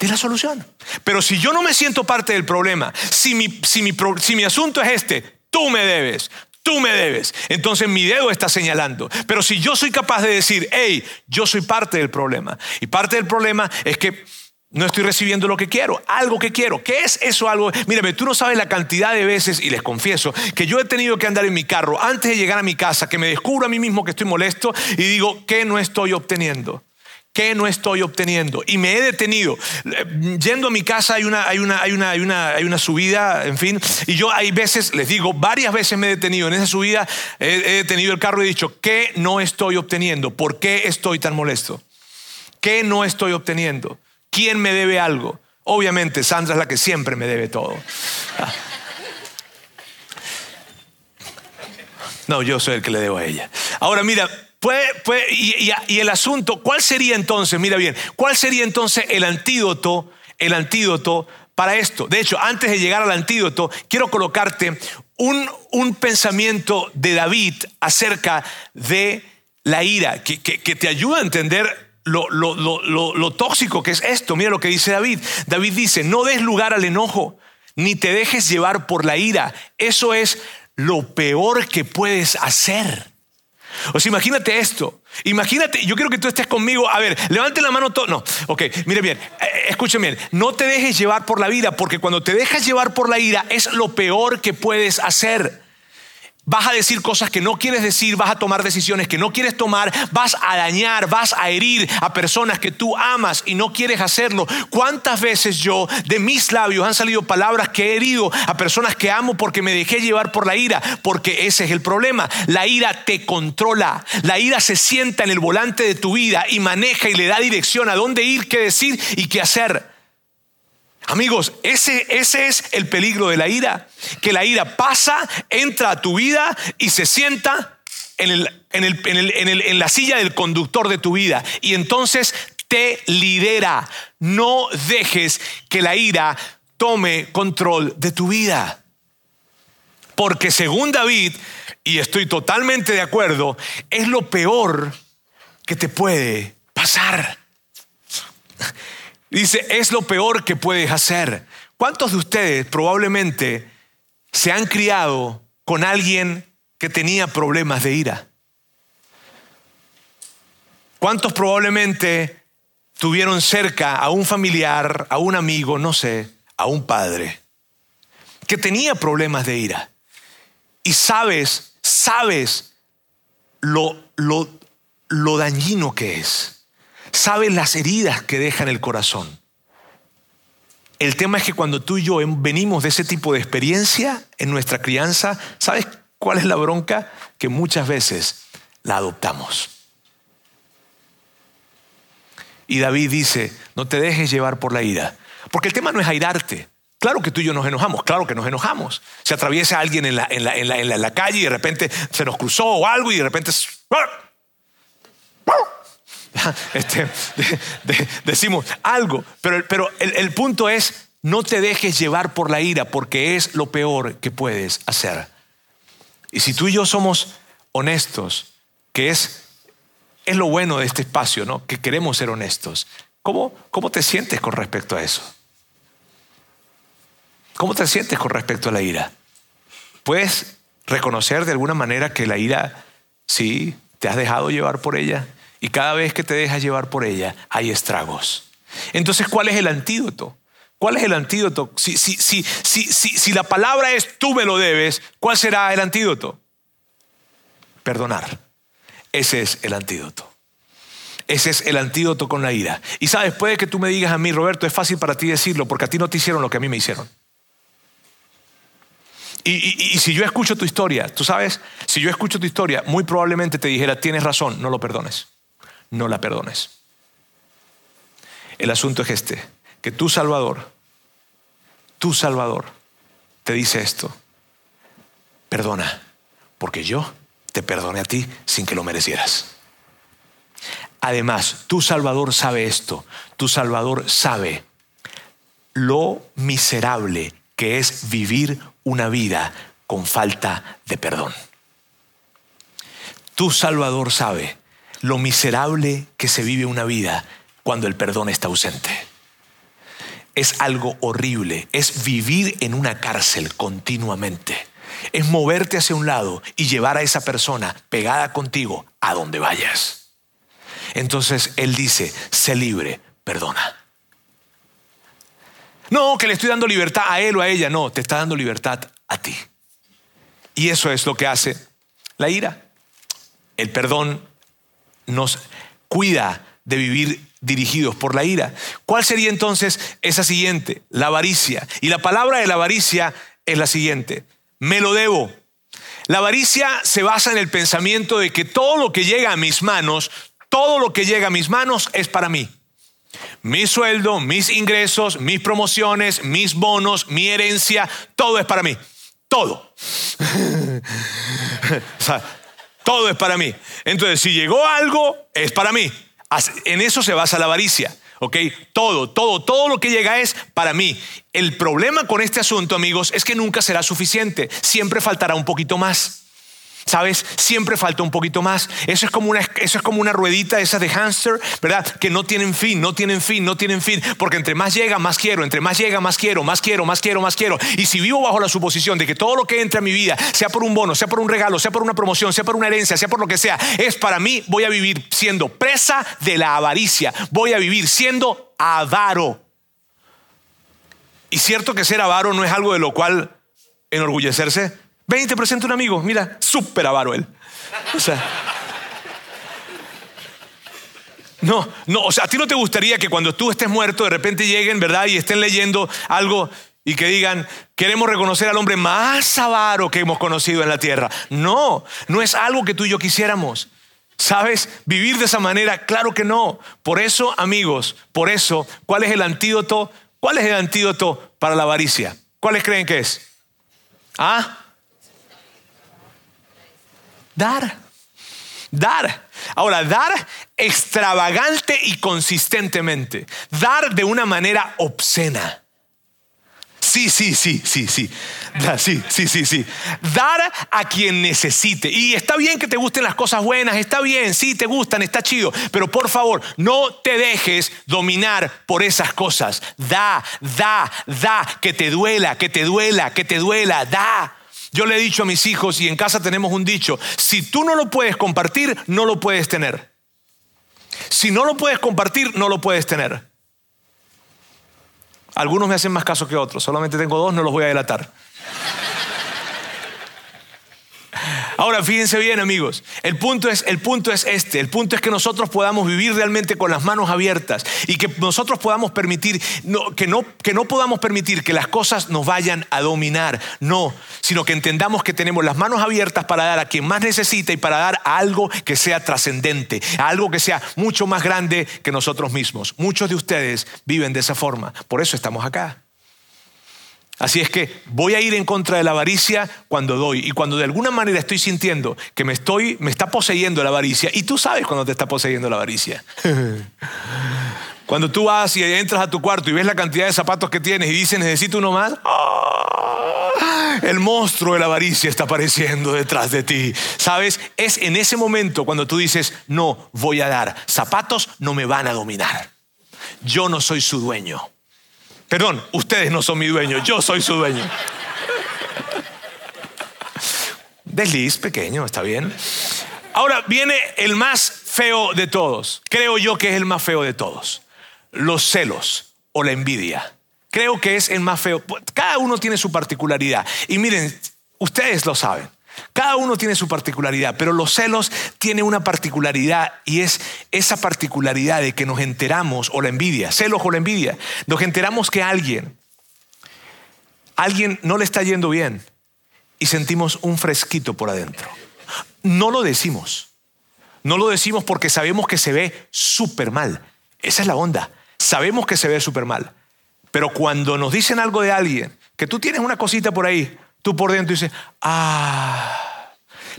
de la solución. Pero si yo no me siento parte del problema, si mi, si mi, si mi asunto es este, tú me debes, tú me debes. Entonces mi dedo está señalando. Pero si yo soy capaz de decir, hey, yo soy parte del problema. Y parte del problema es que no estoy recibiendo lo que quiero, algo que quiero. ¿Qué es eso algo? Mírame, tú no sabes la cantidad de veces, y les confieso, que yo he tenido que andar en mi carro antes de llegar a mi casa, que me descubro a mí mismo que estoy molesto y digo, ¿qué no estoy obteniendo? ¿Qué no estoy obteniendo? Y me he detenido. Yendo a mi casa hay una, hay una, hay una, hay una, hay una subida, en fin, y yo hay veces, les digo, varias veces me he detenido en esa subida, he, detenido el carro y he dicho, ¿qué no estoy obteniendo? ¿Por qué estoy tan molesto? ¿Qué no estoy obteniendo? ¿Quién me debe algo? Obviamente, Sandra es la que siempre me debe todo. No, yo soy el que le debo a ella. Ahora mira, y, el asunto, ¿cuál sería entonces, mira bien, cuál sería entonces el antídoto, el antídoto para esto? De hecho, antes de llegar al antídoto, quiero colocarte un, un pensamiento de David acerca de la ira, que, que, te ayuda a entender lo, lo, lo, lo, tóxico que es esto. Mira lo que dice David. David dice, no des lugar al enojo, ni te dejes llevar por la ira. Eso es lo peor que puedes hacer. O sea, imagínate esto. Imagínate, yo quiero que tú estés conmigo. A ver, levante la mano todo. No, ok, mire bien, eh, escuchen bien. No te dejes llevar por la vida, porque cuando te dejas llevar por la ira es lo peor que puedes hacer. Vas a decir cosas que no quieres decir, vas a tomar decisiones que no quieres tomar, vas a dañar, vas a herir a personas que tú amas y no quieres hacerlo. ¿Cuántas veces yo de mis labios han salido palabras que he herido a personas que amo porque me dejé llevar por la ira? Porque ese es el problema. La ira te controla. La ira se sienta en el volante de tu vida y maneja y le da dirección a dónde ir, qué decir y qué hacer. Amigos, ese, ese es el peligro de la ira, que la ira pasa, entra a tu vida y se sienta en, en la silla del conductor de tu vida y entonces te lidera. No dejes que la ira tome control de tu vida. Porque según David, y estoy totalmente de acuerdo, es lo peor que te puede pasar. Dice, es lo peor que puedes hacer. ¿Cuántos de ustedes probablemente se han criado con alguien que tenía problemas de ira? ¿Cuántos probablemente tuvieron cerca a un familiar, a un amigo, no sé, a un padre que tenía problemas de ira. Y sabes, sabes lo, lo, lo dañino que es. Sabes las heridas que deja en el corazón. El tema es que cuando tú y yo venimos de ese tipo de experiencia en nuestra crianza, ¿sabes cuál es la bronca? Que muchas veces la adoptamos. Y David dice, no te dejes llevar por la ira. Porque el tema no es airarte. Claro que tú y yo nos enojamos, claro que nos enojamos. Se atraviesa alguien en la, en la, en la, calle y de repente se nos cruzó o algo y de repente... Este, decimos algo, pero, pero el, el punto es, no te dejes llevar por la ira porque es lo peor que puedes hacer. Y si tú y yo somos honestos, que es es lo bueno de este espacio, ¿no? Que queremos ser honestos. ¿Cómo, ¿Cómo te sientes con respecto a eso? ¿Cómo te sientes con respecto a la ira? ¿Puedes reconocer de alguna manera que la ira, sí, te has dejado llevar por ella? Y cada vez que te dejas llevar por ella, hay estragos. Entonces, ¿cuál es el antídoto? ¿Cuál es el antídoto? Si, si, si, si, la palabra es tú me lo debes, ¿cuál será el antídoto? Perdonar. Ese es el antídoto. Ese es el antídoto con la ira. Y sabes, puede que tú me digas a mí, Roberto, es fácil para ti decirlo porque a ti no te hicieron lo que a mí me hicieron. Y, si yo escucho tu historia, tú sabes, si yo escucho tu historia, muy probablemente te dijera, tienes razón, no lo perdones. No la perdones. El asunto es este, que tu Salvador, tu Salvador, te dice esto, perdona, porque yo te perdone a ti sin que lo merecieras. Además, tu Salvador sabe esto, tu Salvador sabe lo miserable que es vivir una vida con falta de perdón. Tu Salvador sabe lo miserable que se vive una vida cuando el perdón está ausente. Es algo horrible, es vivir en una cárcel continuamente es moverte hacia un lado y llevar a esa persona pegada contigo a donde vayas. Entonces Él dice, sé libre, perdona. No, que le estoy dando libertad a él o a ella, no, te está dando libertad a ti. Y eso es lo que hace la ira. El perdón nos cuida de vivir dirigidos por la ira. ¿Cuál sería entonces esa siguiente? La avaricia. Y la palabra de la avaricia es la siguiente me lo debo. La avaricia se basa en el pensamiento de que todo lo que llega a mis manos, todo lo que llega a mis manos es para mí. Mi sueldo, mis ingresos, mis promociones, mis bonos, mi herencia, todo es para mí. Todo. todo es para mí. Entonces, si llegó algo, es para mí. En eso se basa la avaricia. ¿ok? Todo, todo, todo lo que llega es para mí. El problema con este asunto, amigos, es que nunca será suficiente. Siempre faltará un poquito más. ¿Sabes? Siempre falta un poquito más. Eso es como una, eso es como una ruedita esa de hamster, ¿verdad? Que no tienen fin, no tienen fin, no tienen fin. Porque entre más llega, más quiero. Entre más llega, más quiero, más quiero, más quiero, más quiero. Y si vivo bajo la suposición de que todo lo que entra a mi vida, sea por un bono, sea por un regalo, sea por una promoción, sea por una herencia, sea por lo que sea, es para mí, voy a vivir siendo presa de la avaricia. Voy a vivir siendo avaro. Y cierto que ser avaro no es algo de lo cual enorgullecerse. Ven y te presento un amigo, mira, súper avaro él. O sea. No, no, o sea, a ti no te gustaría que cuando tú estés muerto de repente lleguen, ¿verdad? Y estén leyendo algo y que digan, queremos reconocer al hombre más avaro que hemos conocido en la tierra. No, no es algo que tú y yo quisiéramos. ¿Sabes? Vivir de esa manera, claro que no. Por eso, amigos, por eso, ¿cuál es el antídoto? ¿Cuál es el antídoto para la avaricia? ¿Cuáles creen que es? ¿Ah? Dar. Dar. Ahora, dar extravagante y consistentemente. Dar de una manera obscena. Sí, sí, sí, sí, sí. sí, sí, sí, sí. Dar a quien necesite. Y está bien que te gusten las cosas buenas, está bien, sí, te gustan, está chido. Pero por favor, no te dejes dominar por esas cosas. Da, da, da, que te duela, que te duela, que te duela, da. Yo le he dicho a mis hijos y en casa tenemos un dicho, si tú no lo puedes compartir, no lo puedes tener. Si no lo puedes compartir, no lo puedes tener. Algunos me hacen más caso que otros, solamente tengo dos, no los voy a delatar. Ahora, fíjense bien, amigos. El punto, es, el punto es este. El punto es que nosotros podamos vivir realmente con las manos abiertas y que nosotros podamos permitir, que, no, que no podamos permitir que las cosas nos vayan a dominar. No, sino que entendamos que tenemos las manos abiertas para dar a quien más necesita y para dar a algo que sea trascendente, algo que sea mucho más grande que nosotros mismos. Muchos de ustedes viven de esa forma. Por eso estamos acá. Así es que voy a ir en contra de la avaricia cuando doy y cuando de alguna manera estoy sintiendo que me estoy me está poseyendo la avaricia y tú sabes cuando te está poseyendo la avaricia. cuando tú vas y entras a tu cuarto y ves la cantidad de zapatos que tienes y dices necesito uno más, ¡ah! el monstruo de la avaricia está apareciendo detrás de ti. ¿Sabes? Es en ese momento cuando tú dices, "No voy a dar, zapatos no me van a dominar. Yo no soy su dueño." Perdón, ustedes no son mi dueño, yo soy su dueño. Desliz pequeño, está bien. Ahora viene el más feo de todos. Creo yo que es el más feo de todos. Los celos o la envidia. Creo que es el más feo. Cada uno tiene su particularidad. Y miren, ustedes lo saben. Cada uno tiene su particularidad, pero los celos tienen una particularidad y es esa particularidad de que nos enteramos, o la envidia, celos o la envidia, nos enteramos que alguien, alguien no le está yendo bien y sentimos un fresquito por adentro. No lo decimos, no lo decimos porque sabemos que se ve súper mal. Esa es la onda, sabemos que se ve súper mal, pero cuando nos dicen algo de alguien, que tú tienes una cosita por ahí, Tú por dentro dices, ah,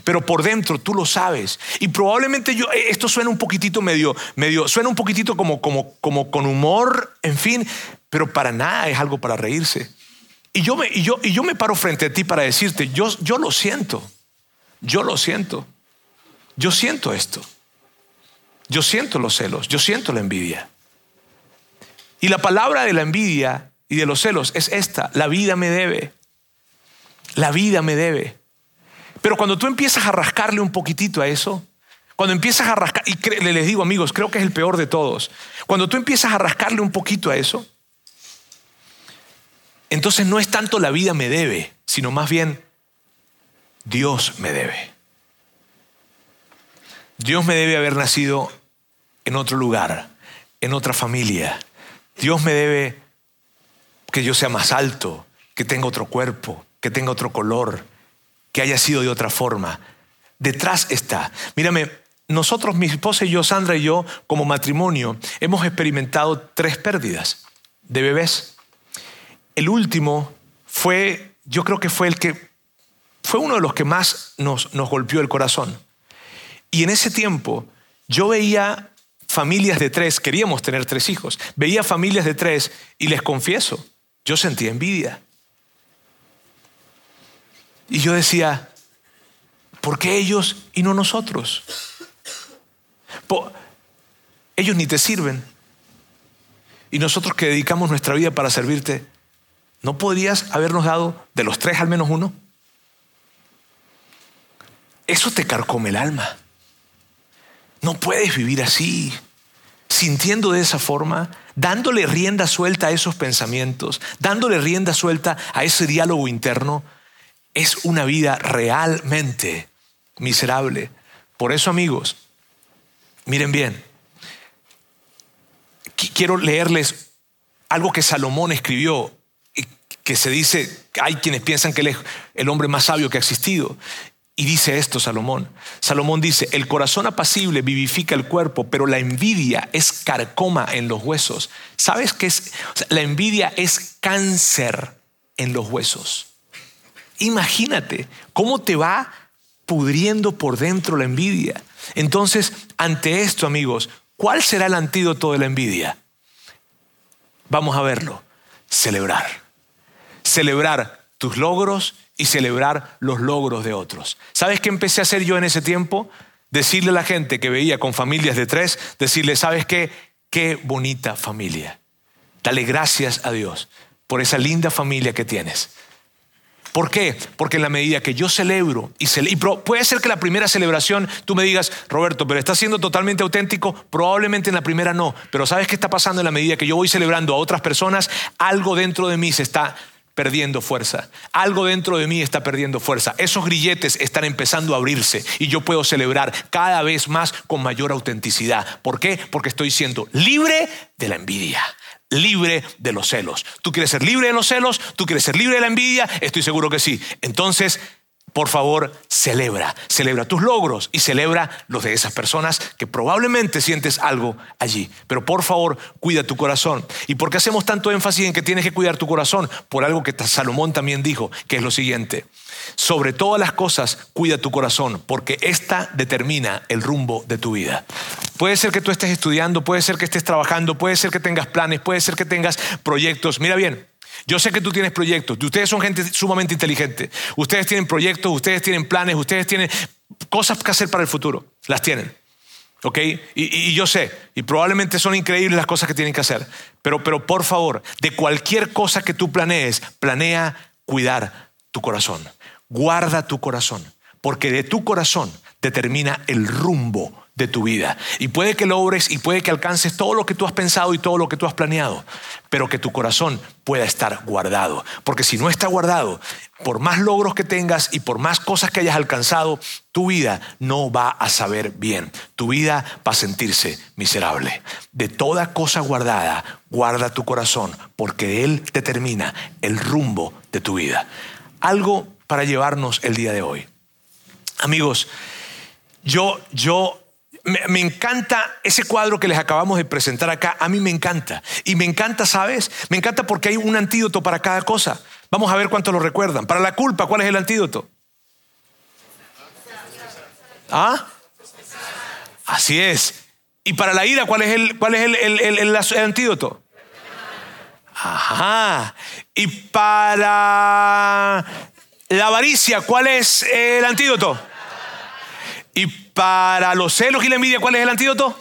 pero por dentro tú lo sabes. Y probablemente yo, eh, esto suena un poquitito medio, medio, suena un poquitito como, como, como con humor, en fin, pero para nada es algo para reírse. Y yo me, y yo, y yo me paro frente a ti para decirte, yo, yo lo siento, yo lo siento, yo siento esto, yo siento los celos, yo siento la envidia. Y la palabra de la envidia y de los celos es esta, la vida me debe. La vida me debe. Pero cuando tú empiezas a rascarle un poquitito a eso, cuando empiezas a rascar, y les digo amigos, creo que es el peor de todos, cuando tú empiezas a rascarle un poquito a eso, entonces no es tanto la vida me debe, sino más bien Dios me debe. Dios me debe haber nacido en otro lugar, en otra familia. Dios me debe que yo sea más alto, que tenga otro cuerpo, que tenga otro color, que haya sido de otra forma. Detrás está. Mírame, nosotros, mi esposa y yo, Sandra y yo, como matrimonio, hemos experimentado tres pérdidas de bebés. El último fue, yo creo que fue el que, fue uno de los que más nos, nos golpeó el corazón. Y en ese tiempo yo veía familias de tres, queríamos tener tres hijos, veía familias de tres y les confieso, yo sentía envidia. Y yo decía, ¿por qué ellos y no nosotros? ellos ni te sirven. Y nosotros que dedicamos nuestra vida para servirte, ¿no podrías habernos dado de los tres al menos uno? Eso te carcome el alma. No puedes vivir así, sintiendo de esa forma, dándole rienda suelta a esos pensamientos, dándole rienda suelta a ese diálogo interno es una vida realmente miserable. Por eso, amigos, miren bien, quiero leerles algo que Salomón escribió, que se dice, hay quienes piensan que él es el hombre más sabio que ha existido. Y dice esto Salomón. Salomón dice, el corazón apacible vivifica el cuerpo, pero la envidia es carcoma en los huesos. ¿Sabes qué es? la envidia es cáncer en los huesos. Imagínate cómo te va pudriendo por dentro la envidia. Entonces, ante esto, amigos, ¿cuál será el antídoto de la envidia? Vamos a verlo. Celebrar. Celebrar tus logros y celebrar los logros de otros. ¿Sabes qué empecé a hacer yo en ese tiempo? Decirle a la gente que veía con familias de tres, decirle, ¿sabes qué? Qué bonita familia. Dale gracias a Dios por esa linda familia que tienes. ¿Por qué? Porque en la medida que yo celebro y, puede ser que la primera celebración tú me digas, Roberto, pero estás siendo totalmente auténtico, probablemente en la primera no, pero ¿sabes qué está pasando en la medida que yo voy celebrando a otras personas? Algo dentro de mí se está perdiendo fuerza. Algo dentro de mí está perdiendo fuerza. Esos grilletes están empezando a abrirse y yo puedo celebrar cada vez más con mayor autenticidad. ¿Por qué? Porque estoy siendo libre de la envidia libre de los celos. ¿Tú quieres ser libre de los celos? ¿Tú quieres ser libre de la envidia? Estoy seguro que sí. Entonces, por favor, celebra, celebra tus logros y celebra los de esas personas que probablemente sientes algo allí. Pero por favor, cuida tu corazón. ¿Y por qué hacemos tanto énfasis en que tienes que cuidar tu corazón? Por algo que Salomón también dijo, que es lo siguiente. Sobre todas las cosas, cuida tu corazón, porque esta determina el rumbo de tu vida. Puede ser que tú estés estudiando, puede ser que estés trabajando, puede ser que tengas planes, puede ser que tengas proyectos. Mira bien, yo sé que tú tienes proyectos, ustedes son gente sumamente inteligente, ustedes tienen proyectos, ustedes tienen planes, ustedes tienen cosas que hacer para el futuro, las tienen. ¿Ok? Y, yo sé, y probablemente son increíbles las cosas que tienen que hacer, pero, pero por favor, de cualquier cosa que tú planees, planea cuidar tu corazón. Guarda tu corazón, porque de tu corazón determina el rumbo de tu vida. Y puede que logres y puede que alcances todo lo que tú has pensado y todo lo que tú has planeado, pero que tu corazón pueda estar guardado. Porque si no está guardado, por más logros que tengas y por más cosas que hayas alcanzado, tu vida no va a saber bien. Tu vida va a sentirse miserable. De toda cosa guardada, guarda tu corazón, porque Él determina el rumbo de tu vida. Algo para llevarnos el día de hoy. Amigos, yo, yo me, encanta ese cuadro que les acabamos de presentar acá. A mí me encanta. Y me encanta, ¿sabes? Me encanta porque hay un antídoto para cada cosa. Vamos a ver cuánto lo recuerdan. Para la culpa, ¿cuál es el antídoto? ¿Ah? Así es. ¿Y para la ira, cuál es el, cuál es el antídoto? Ajá. ¿Y para la avaricia, cuál es el antídoto? Y para los celos y la envidia, ¿cuál es el antídoto?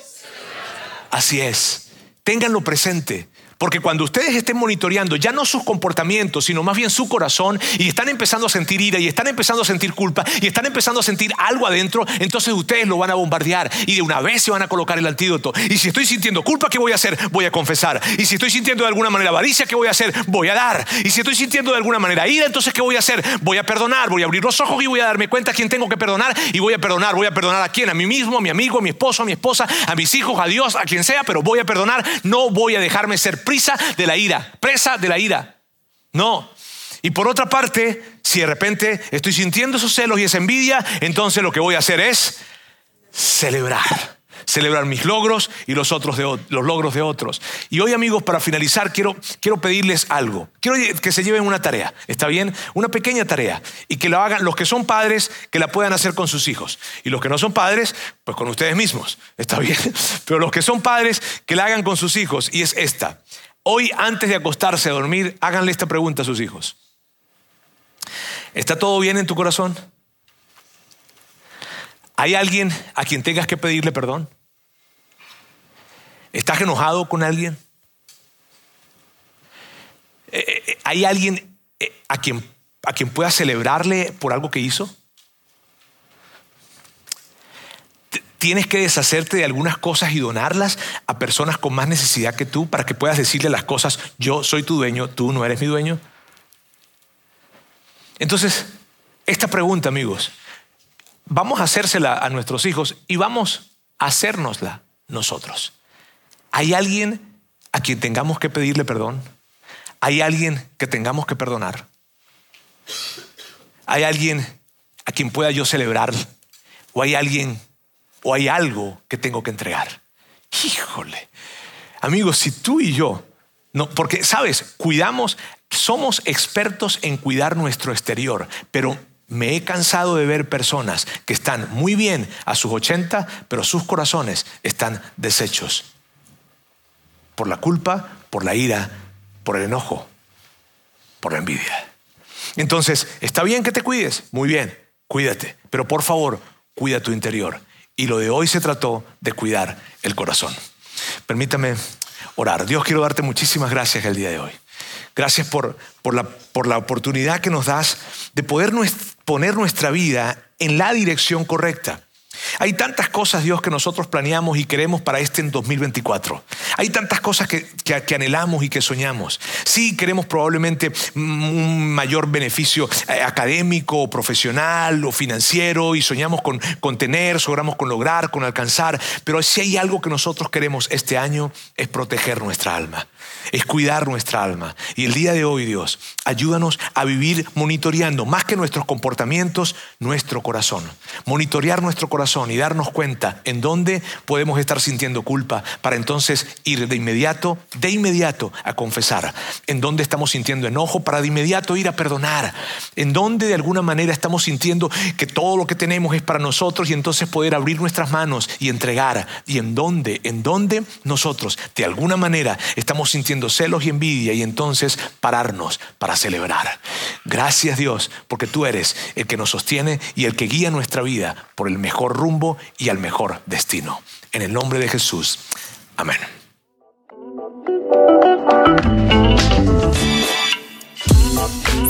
Así es. Ténganlo presente. Porque cuando ustedes estén monitoreando ya no sus comportamientos, sino más bien su corazón, y están empezando a sentir ira, y están empezando a sentir culpa, y están empezando a sentir algo adentro, entonces ustedes lo van a bombardear y de una vez se van a colocar el antídoto. Y si estoy sintiendo culpa, ¿qué voy a hacer? Voy a confesar. Y si estoy sintiendo de alguna manera avaricia, ¿qué voy a hacer? Voy a dar. Y si estoy sintiendo de alguna manera ira, entonces ¿qué voy a hacer? Voy a perdonar, voy a abrir los ojos y voy a darme cuenta a quién tengo que perdonar y voy a perdonar. Voy a perdonar a quién? A mí mismo, a mi amigo, a mi esposo, a mi esposa, a mis hijos, a Dios, a quien sea, pero voy a perdonar. No voy a dejarme ser prisa de la ira presa de la ira. No. Y por otra parte, si de repente estoy sintiendo esos celos y esa envidia, entonces lo que voy a hacer es celebrar. Celebrar mis logros y los, otros de, los logros de otros. Y hoy, amigos, para finalizar, quiero, quiero pedirles algo. Quiero que se lleven una tarea, ¿está bien? Una pequeña tarea. Y que lo hagan los que son padres, que la puedan hacer con sus hijos. Y los que no son padres, pues con ustedes mismos, ¿está bien? Pero los que son padres, que la hagan con sus hijos. Y es esta. Hoy, antes de acostarse a dormir, háganle esta pregunta a sus hijos. ¿Está todo bien en tu corazón? ¿Hay alguien a quien tengas que pedirle perdón? ¿Estás enojado con alguien? Eh, eh, eh, ¿Hay alguien a quien, a quien puedas celebrarle por algo que hizo? tienes que deshacerte de algunas cosas y donarlas a personas con más necesidad que tú para que puedas decirle las cosas, yo soy tu dueño, tú no eres mi dueño. Entonces, esta pregunta, amigos, vamos a hacérsela a nuestros hijos y vamos a hacérnosla nosotros. ¿Hay alguien a quien tengamos que pedirle perdón? ¿Hay alguien que tengamos que perdonar? ¿Hay alguien a quien pueda yo celebrar? ¿O hay alguien o hay algo que tengo que entregar. Híjole. Amigos, si tú y yo, no, porque sabes, cuidamos, somos expertos en cuidar nuestro exterior, pero me he cansado de ver personas que están muy bien a sus 80, pero sus corazones están deshechos por la culpa, por la ira, por el enojo, por la envidia. Entonces, está bien que te cuides, muy bien, cuídate, pero por favor, cuida tu interior. Y lo de hoy se trató de cuidar el corazón. Permítame orar. Dios, quiero darte muchísimas gracias el día de hoy. Gracias por, por, la, por la oportunidad que nos das de poder poner nuestra vida en la dirección correcta. Hay tantas cosas, Dios, que nosotros planeamos y queremos para este en 2024. Hay tantas cosas que, que, anhelamos y que soñamos. Sí, queremos probablemente un mayor beneficio eh, académico, profesional o financiero y soñamos con, con tener, soñamos con lograr, con alcanzar. Pero si hay algo que nosotros queremos este año es proteger nuestra alma, es cuidar nuestra alma. Y el día de hoy, Dios, ayúdanos a vivir monitoreando más que nuestros comportamientos, nuestro corazón. Monitorear nuestro corazón y darnos cuenta en dónde podemos estar sintiendo culpa para entonces ir de inmediato, de inmediato a confesar. En dónde estamos sintiendo enojo para de inmediato ir a perdonar. En dónde de alguna manera estamos sintiendo que todo lo que tenemos es para nosotros y entonces poder abrir nuestras manos y entregar. Y en dónde, en dónde nosotros de alguna manera estamos sintiendo celos y envidia y entonces pararnos para celebrar. Gracias Dios, porque tú eres el que nos sostiene y el que guía nuestra vida por el mejor rumbo y al mejor destino. En el nombre de Jesús. Amén.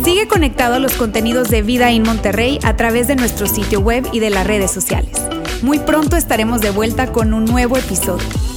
Sigue conectado a los contenidos de Vida en Monterrey a través de nuestro sitio web y de las redes sociales. Muy pronto estaremos de vuelta con un nuevo episodio.